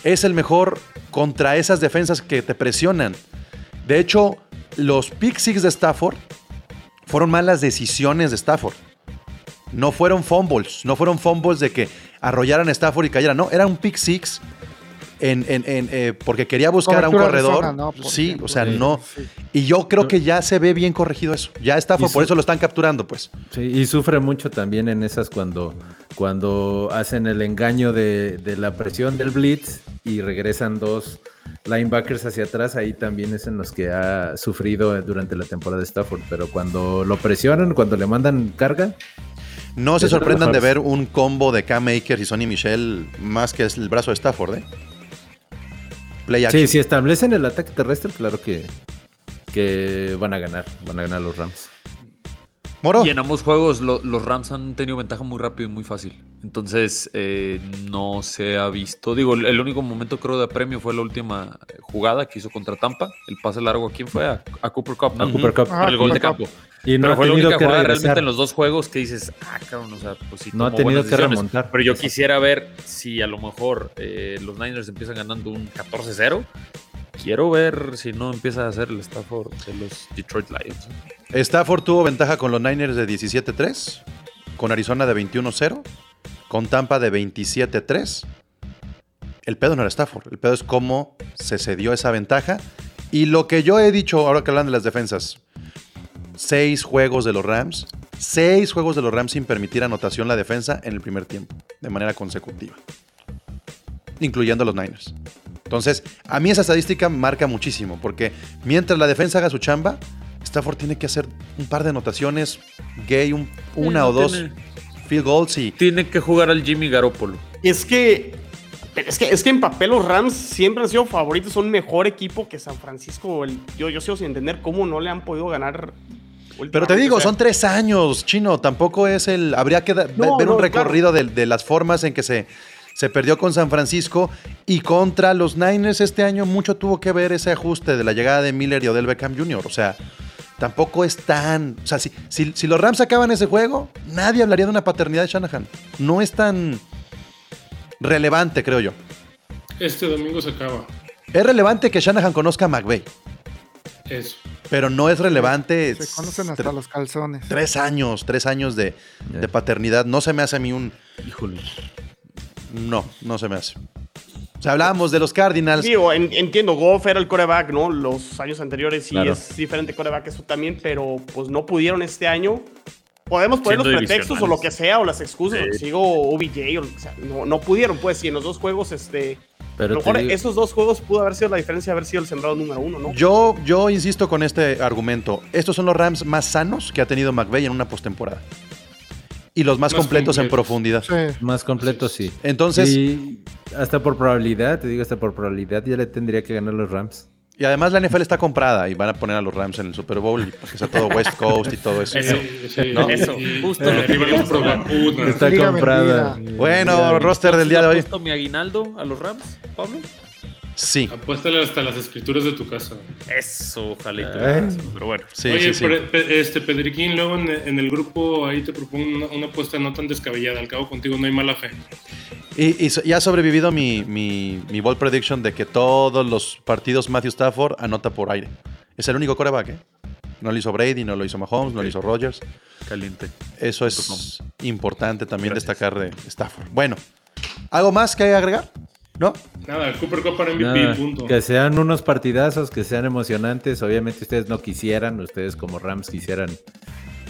es el mejor contra esas defensas que te presionan. De hecho, los pick six de Stafford fueron malas decisiones de Stafford. No fueron fumbles, no fueron fumbles de que arrollaran a Stafford y cayeran. No, era un pick six en, en- en, eh, porque quería buscar a un corredor. zona, ¿no? Por sí, ejemplo. o sea, Sí. no. Sí. Y yo creo que ya se ve bien corregido eso. Ya Stafford, Y por eso lo están capturando, pues. Sí, y sufre mucho también en esas cuando, cuando hacen el engaño de, de la presión del blitz y regresan dos linebackers hacia atrás, ahí también es en los que ha sufrido durante la temporada de Stafford, pero cuando lo presionan, cuando le mandan carga, No se sorprendan de ver un combo de Cam Akers y Sonny Michel más que es el brazo de Stafford, ¿eh? Play action. sí, si establecen el ataque terrestre, claro que, que van a ganar, van a ganar los Rams. Moro. Y en ambos juegos lo- los Rams han tenido ventaja muy rápido y muy fácil. Entonces eh, no se ha visto. Digo, el único momento creo de premio fue la última eh, jugada que hizo contra Tampa. El pase largo a quién fue? A, a Cooper Cup. A ¿no? Cooper Cup. El gol de campo. Y no Pero ha fue la tenido única que jugada realmente en los dos juegos que dices, ah, cabrón, o sea, pues sí. No ha tenido que decisiones". remontar. Pero yo quisiera ver si a lo mejor eh, los Niners empiezan ganando un 14-0. Quiero ver si no empieza a hacer el Stafford de los Detroit Lions. Stafford tuvo ventaja con los Niners de 17-3, con Arizona de 21-0, con Tampa de 27-3. El pedo no era Stafford, el pedo es cómo se cedió esa ventaja. Y lo que yo he dicho ahora que hablan de las defensas, seis juegos de los Rams, seis juegos de los Rams sin permitir anotación la defensa en el primer tiempo, de manera consecutiva, incluyendo los Niners. Entonces, a mí esa estadística marca muchísimo, porque mientras la defensa haga su chamba, Stafford tiene que hacer un par de anotaciones, Gay, un- una o dos tiene- field goals y Tiene que jugar al Jimmy Garoppolo. Es que, pero es que, es que en papel los Rams siempre han sido favoritos, son mejor equipo que San Francisco. El- yo, yo sigo sin entender cómo no le han podido ganar. Pero te digo, o sea, son tres años, chino. Tampoco es el. Habría que da- No, ver un recorrido de, de las formas en que se, se perdió con San Francisco y contra los Niners este año. Mucho tuvo que ver ese ajuste de la llegada de Miller y Odell Beckham Jr. O sea, tampoco es tan. O sea, si, si, si los Rams acaban ese juego, nadie hablaría de una paternidad de Shanahan. No es tan relevante, creo yo. Este domingo se acaba. Es relevante que Shanahan conozca a McVay, Eso. pero no es relevante. Se conocen hasta los calzones. Tres años, tres años de, de paternidad. No se me hace a mí un. Híjole. No, no se me hace. O sea, hablábamos de los Cardinals. Digo, en- entiendo, Goff era el coreback, ¿no? Los años anteriores sí Claro. es diferente coreback eso también, pero pues no pudieron este año. Podemos poner Siendo los pretextos o lo que sea, o las excusas, o que sigo OBJ, o lo que sea. No, no pudieron, pues, y en los dos juegos, este. a Pero lo te mejor digo- esos dos juegos pudo haber sido la diferencia de haber sido el sembrado número uno, ¿no? Yo, yo insisto con este argumento. Estos son los Rams más sanos que ha tenido McVay en una postemporada. Y los más, Más completos en completos. profundidad. Sí. Más completo, sí. Entonces, y, Y hasta por probabilidad, te digo, hasta por probabilidad ya le tendría que ganar los Rams. además la NFL está comprada y van a poner a los Rams en el Super Bowl y que sea todo West Coast y todo eso. Eso. Sí, sí, ¿No? Eso, y- justo eh, lo que pro. Está Liga comprada. Bueno, roster del día de ¿Has hoy. puesto mi aguinaldo a los Rams, Pablo? Sí, Apuéstale hasta las escrituras de tu casa. Eso, ojalá y Eh. tuviera eso, Pero bueno. sí, Oye, sí, sí. Pe- este Pedriquín, luego en, en el grupo ahí te propongo una, una apuesta no tan descabellada. Al cabo contigo no hay mala fe. Y, y so- y ha sobrevivido mi, mi, mi ball prediction de que todos los partidos Matthew Stafford anota por aire. Es el único coreback, ¿eh? No lo hizo Brady, no lo hizo Mahomes, no lo hizo Rodgers. Caliente. Eso es importante también destacar de Stafford. Bueno, ¿algo más que agregar? ¿No? Nada, Cooper Cup para MVP, Nada, punto. que sean unos partidazos, que sean emocionantes. Obviamente ustedes no quisieran, ustedes como Rams quisieran Ya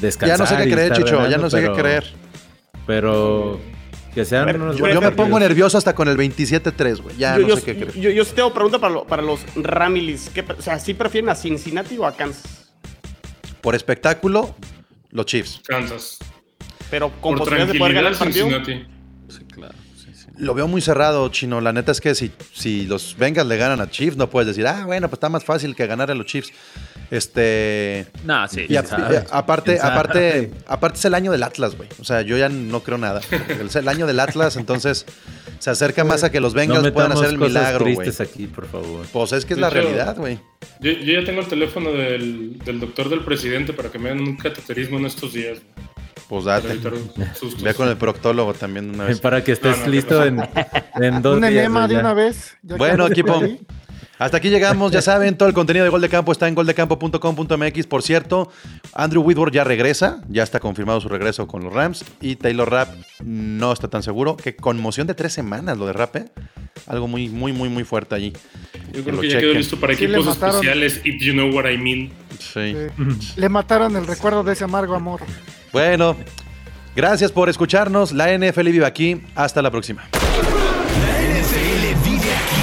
descansar. no sé qué creer, Chicho, ya no sé pero- qué creer. Pero que sean ver, unos Yo, me pongo nervioso hasta con el 27-3, güey. Ya yo, no yo, sé qué creer. yo, yo sí tengo pregunta para, lo- para los Ramilis. ¿Qué o sea, ¿sí prefieren a Cincinnati o a Kansas? Por espectáculo, los Chiefs. Kansas. Pero con Por posibilidades de poder ganar el partido. Cincinnati. Sí, claro. Sí. Lo veo muy cerrado, Chino. La neta es que si, si los Bengals le ganan a Chiefs, no puedes decir, ah, bueno, pues está más fácil que ganar a los Chiefs. Este. Nah, sí. Y a- aparte, aparte, (laughs) aparte es el año del Atlas, güey. O sea, yo ya no creo nada. Es el año del Atlas, entonces se acerca más a que los No Bengals puedan hacer el cosas milagro, güey. aquí, por favor. Pues es que es De la hecho, realidad, güey. Yo, yo ya tengo el teléfono del, del doctor del presidente para que me hagan un cateterismo en estos días. Pues date. Ve con el proctólogo también una vez. Para que estés No, no, listo ¿qué en, en dos Un días. enema de ya. una vez. ya que Bueno, equipo. Hasta aquí llegamos, ya saben, todo el contenido de Gol de Campo está en goldecampo.com.mx. Por cierto, Andrew Whitworth ya regresa, ya está confirmado su regreso con los Rams. Y Taylor Rapp no está tan seguro. Qué conmoción de tres semanas lo de Rapp, ¿eh? Algo muy, muy, muy, muy fuerte allí. Yo que creo que ya quedó listo para Sí, equipos especiales, if you know what I mean. Sí. Sí. Le mataron el recuerdo de ese amargo amor. Bueno, gracias por escucharnos. La NFL vive aquí. Hasta la próxima. La NFL vive aquí.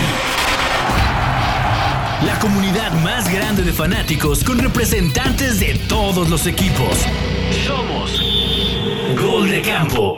La comunidad más grande de fanáticos con representantes de todos los equipos. Somos Gol de Campo.